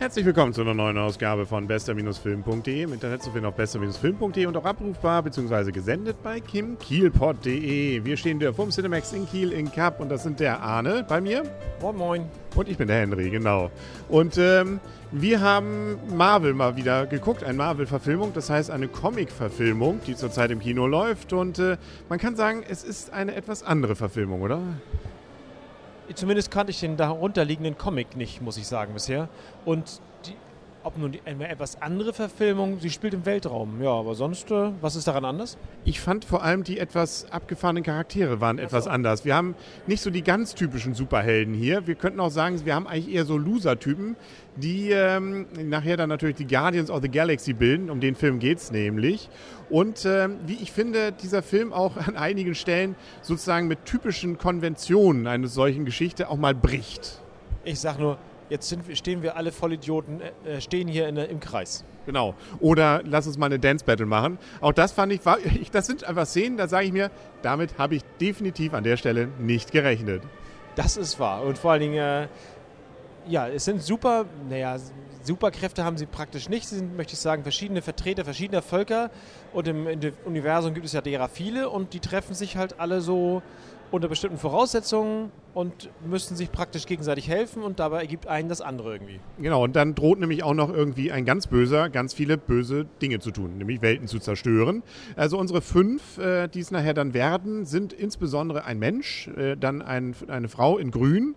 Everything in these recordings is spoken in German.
Herzlich willkommen zu einer neuen Ausgabe von bester-film.de. Im Internet zu finden auf bester-film.de und auch abrufbar bzw. gesendet bei kimkielpod.de. Wir stehen wieder vom Cinemax in Kiel in Cup und das sind der Arne bei mir. Moin Moin. Und ich bin der Henry, genau. Und ähm, wir haben Marvel mal wieder geguckt, eine Marvel-Verfilmung, das heißt eine Comic-Verfilmung, die zurzeit im Kino läuft. Und äh, man kann sagen, es ist eine etwas andere Verfilmung, oder? Zumindest kannte ich den darunterliegenden Comic nicht, muss ich sagen, bisher. Und die, ob nun die, eine etwas andere Verfilmung, sie spielt im Weltraum. Ja, aber sonst, äh, was ist daran anders? Ich fand vor allem die etwas abgefahrenen Charaktere waren etwas anders. Wir haben nicht so die ganz typischen Superhelden hier. Wir könnten auch sagen, wir haben eigentlich eher so Loser-Typen, die ähm, nachher dann natürlich die Guardians of the Galaxy bilden. Um den Film geht es nämlich. Und ähm, wie ich finde, dieser Film auch an einigen Stellen sozusagen mit typischen Konventionen einer solchen Geschichte auch mal bricht. Ich sag nur, jetzt sind, stehen wir alle Vollidioten, äh, stehen hier in, im Kreis. Genau. Oder lass uns mal eine Dance Battle machen. Auch das fand ich, war, ich das sind einfach Szenen, da sage ich mir, damit habe ich definitiv an der Stelle nicht gerechnet. Das ist wahr. Und vor allen Dingen, äh, ja, es sind super, naja, Superkräfte haben sie praktisch nicht. Sie sind, möchte ich sagen, verschiedene Vertreter verschiedener Völker. Und im, im Universum gibt es ja derer viele und die treffen sich halt alle so unter bestimmten Voraussetzungen und müssen sich praktisch gegenseitig helfen und dabei ergibt einen das andere irgendwie. Genau, und dann droht nämlich auch noch irgendwie ein ganz böser, ganz viele böse Dinge zu tun, nämlich Welten zu zerstören. Also unsere fünf, äh, die es nachher dann werden, sind insbesondere ein Mensch, äh, dann ein, eine Frau in Grün,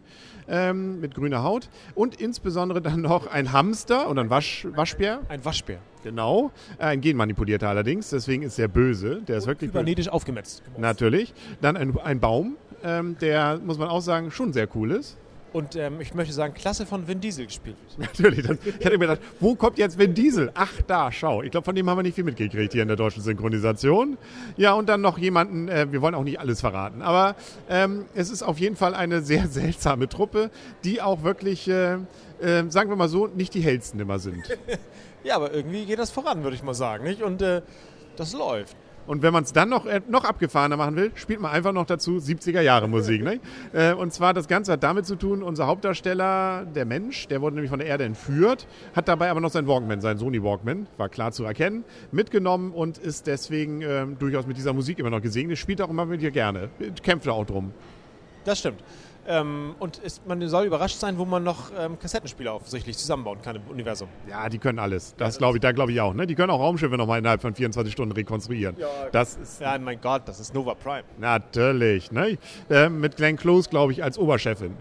ähm, mit grüner Haut und insbesondere dann noch ein Hamster oder ein Wasch, Waschbär. Ein Waschbär. Genau, ein genmanipulierter allerdings, deswegen ist er böse. Der ist wirklich Kybernetisch aufgemetzt. Natürlich. Dann ein, ein Baum, ähm, der, muss man auch sagen, schon sehr cool ist. Und ähm, ich möchte sagen, klasse von Vin Diesel gespielt. Natürlich. Das, ich hatte mir gedacht, wo kommt jetzt Vin Diesel? Ach, da, schau. Ich glaube, von dem haben wir nicht viel mitgekriegt hier in der deutschen Synchronisation. Ja, und dann noch jemanden, äh, wir wollen auch nicht alles verraten, aber ähm, es ist auf jeden Fall eine sehr seltsame Truppe, die auch wirklich, äh, äh, sagen wir mal so, nicht die hellsten immer sind. ja, aber irgendwie geht das voran, würde ich mal sagen. Nicht? Und äh, das läuft. Und wenn man es dann noch, äh, noch abgefahrener machen will, spielt man einfach noch dazu 70er Jahre Musik. ne? äh, und zwar das Ganze hat damit zu tun, unser Hauptdarsteller, der Mensch, der wurde nämlich von der Erde entführt, hat dabei aber noch sein Walkman, sein Sony Walkman, war klar zu erkennen, mitgenommen und ist deswegen äh, durchaus mit dieser Musik immer noch gesegnet. Spielt auch immer mit dir gerne, kämpft da auch drum. Das stimmt. Ähm, und ist, man soll überrascht sein, wo man noch ähm, Kassettenspieler offensichtlich zusammenbauen kann im Universum. Ja, die können alles. Das glaube ich, da glaube ich auch. Ne? Die können auch Raumschiffe nochmal innerhalb von 24 Stunden rekonstruieren. Ja, das ist, ja mein Gott, das ist Nova Prime. Natürlich. Ne? Äh, mit Glenn Close, glaube ich, als Oberchefin.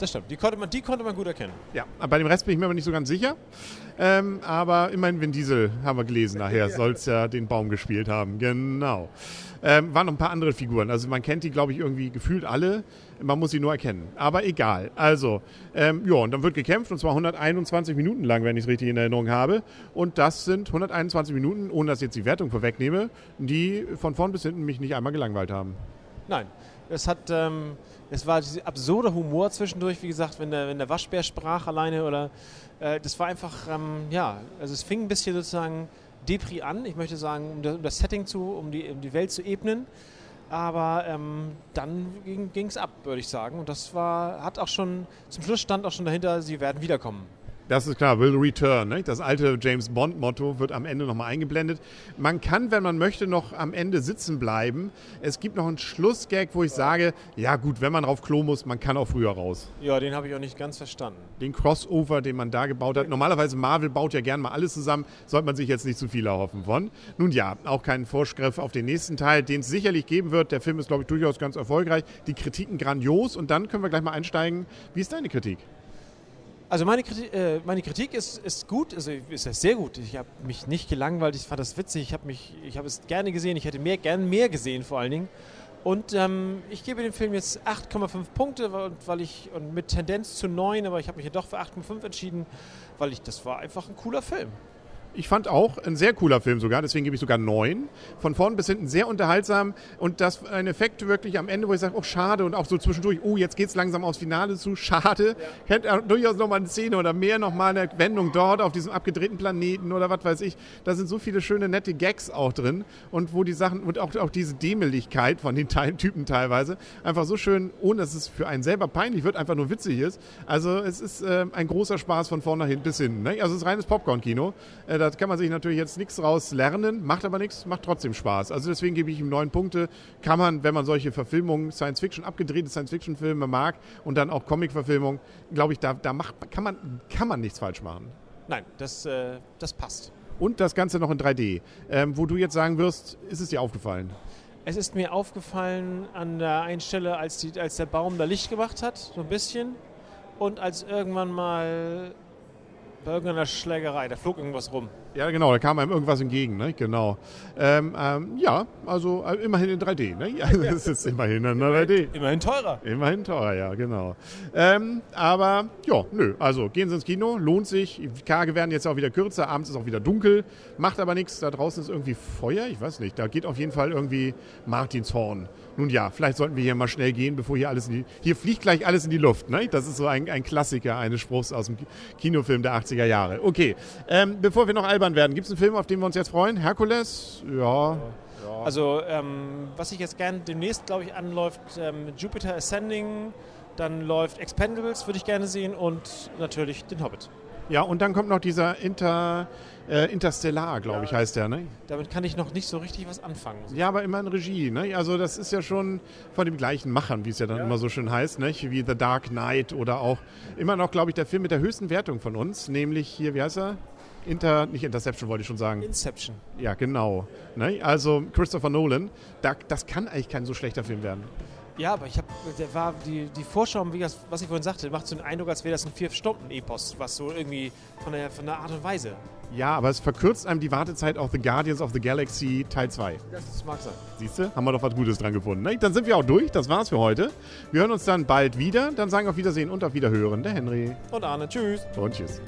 Das stimmt, die konnte, man, die konnte man gut erkennen. Ja, bei dem Rest bin ich mir aber nicht so ganz sicher. Ähm, aber immerhin Vin Diesel, haben wir gelesen nachher, soll es ja den Baum gespielt haben. Genau. Ähm, waren noch ein paar andere Figuren. Also man kennt die, glaube ich, irgendwie gefühlt alle. Man muss sie nur erkennen. Aber egal. Also, ähm, ja, und dann wird gekämpft und zwar 121 Minuten lang, wenn ich es richtig in Erinnerung habe. Und das sind 121 Minuten, ohne dass ich jetzt die Wertung vorwegnehme, die von vorn bis hinten mich nicht einmal gelangweilt haben. Nein, es hat, ähm, es war dieser absurde Humor zwischendurch, wie gesagt, wenn der, wenn der Waschbär sprach alleine oder, äh, das war einfach, ähm, ja, also es fing ein bisschen sozusagen Depri an, ich möchte sagen, um das, um das Setting zu, um die, um die Welt zu ebnen. Aber ähm, dann ging es ab, würde ich sagen. Und das war, hat auch schon, zum Schluss stand auch schon dahinter, sie werden wiederkommen. Das ist klar, will return. Ne? Das alte James Bond-Motto wird am Ende nochmal eingeblendet. Man kann, wenn man möchte, noch am Ende sitzen bleiben. Es gibt noch einen Schlussgag, wo ich sage, ja gut, wenn man auf Klo muss, man kann auch früher raus. Ja, den habe ich auch nicht ganz verstanden. Den Crossover, den man da gebaut hat. Normalerweise Marvel baut ja gern mal alles zusammen, sollte man sich jetzt nicht zu viel erhoffen von. Nun ja, auch kein Vorschrift auf den nächsten Teil, den es sicherlich geben wird. Der Film ist, glaube ich, durchaus ganz erfolgreich. Die Kritiken grandios und dann können wir gleich mal einsteigen. Wie ist deine Kritik? Also meine Kritik, äh, meine Kritik ist, ist gut, also ist ja sehr gut. Ich habe mich nicht gelangweilt, ich fand das witzig, ich habe mich, ich habe es gerne gesehen, ich hätte mehr, gern mehr gesehen vor allen Dingen. Und ähm, ich gebe dem Film jetzt 8,5 Punkte, weil ich und mit Tendenz zu 9, aber ich habe mich ja doch für 8,5 entschieden, weil ich das war einfach ein cooler Film. Ich fand auch ein sehr cooler Film sogar, deswegen gebe ich sogar neun. Von vorn bis hinten sehr unterhaltsam und das ein Effekt wirklich am Ende, wo ich sage, oh schade und auch so zwischendurch, oh jetzt geht es langsam aufs Finale zu, schade. Ja. Hätte durchaus nochmal eine Szene oder mehr nochmal eine Wendung dort auf diesem abgedrehten Planeten oder was weiß ich. Da sind so viele schöne nette Gags auch drin und wo die Sachen und auch, auch diese Dämmeligkeit von den Typen teilweise einfach so schön, ohne dass es für einen selber peinlich wird, einfach nur witzig ist. Also es ist äh, ein großer Spaß von vorne bis hin. Ne? Also es ist reines Popcorn-Kino. Äh, da kann man sich natürlich jetzt nichts raus lernen, macht aber nichts, macht trotzdem Spaß. Also deswegen gebe ich ihm neun Punkte. Kann man, wenn man solche Verfilmungen, Science-Fiction, abgedrehte Science-Fiction-Filme mag und dann auch Comic-Verfilmungen, glaube ich, da, da macht, kann, man, kann man nichts falsch machen. Nein, das, äh, das passt. Und das Ganze noch in 3D. Ähm, wo du jetzt sagen wirst, ist es dir aufgefallen? Es ist mir aufgefallen an der einen Stelle, als, die, als der Baum da Licht gemacht hat, so ein bisschen. Und als irgendwann mal bei irgendeiner Schlägerei, da flog irgendwas rum. Ja, genau, da kam einem irgendwas entgegen, ne? genau. Ähm, ähm, ja, also äh, immerhin in 3D. Ne? Ja, das ist immerhin in 3D. Immerhin teurer. Immerhin teurer, ja, genau. Ähm, aber ja, nö, also gehen Sie ins Kino, lohnt sich. Die Tage werden jetzt auch wieder kürzer, abends ist auch wieder dunkel, macht aber nichts. Da draußen ist irgendwie Feuer, ich weiß nicht. Da geht auf jeden Fall irgendwie Martinshorn. Nun ja, vielleicht sollten wir hier mal schnell gehen, bevor hier alles in die, hier fliegt gleich alles in die Luft. Ne? Das ist so ein, ein Klassiker eines Spruchs aus dem Kinofilm der 80er Jahre. Okay, ähm, bevor wir noch albern werden, gibt es einen Film, auf den wir uns jetzt freuen? Herkules? Ja. ja. Also, ähm, was ich jetzt gerne demnächst, glaube ich, anläuft, ähm, Jupiter Ascending, dann läuft Expendables, würde ich gerne sehen und natürlich den Hobbit. Ja, und dann kommt noch dieser Inter, äh, Interstellar, glaube ich, heißt der, ne? Damit kann ich noch nicht so richtig was anfangen. Ja, aber immer in Regie, ne? Also das ist ja schon von dem gleichen Machern, wie es ja dann ja. immer so schön heißt, ne? Wie The Dark Knight oder auch immer noch, glaube ich, der Film mit der höchsten Wertung von uns, nämlich hier, wie heißt er? Inter, nicht Interception wollte ich schon sagen. Inception. Ja, genau. Ne? Also Christopher Nolan, da, das kann eigentlich kein so schlechter Film werden. Ja, aber ich habe, der war die, die Vorschau, wie das, was ich vorhin sagte, macht so den Eindruck, als wäre das ein Vier-Stunden-Epos, was so irgendwie von der, von der Art und Weise. Ja, aber es verkürzt einem die Wartezeit auf The Guardians of the Galaxy Teil 2. Das mag sein. Siehst du, haben wir doch was Gutes dran gefunden. Ne? Dann sind wir auch durch, das war's für heute. Wir hören uns dann bald wieder, dann sagen wir auf Wiedersehen und auf Wiederhören. Der Henry. Und Arne, tschüss. Und tschüss.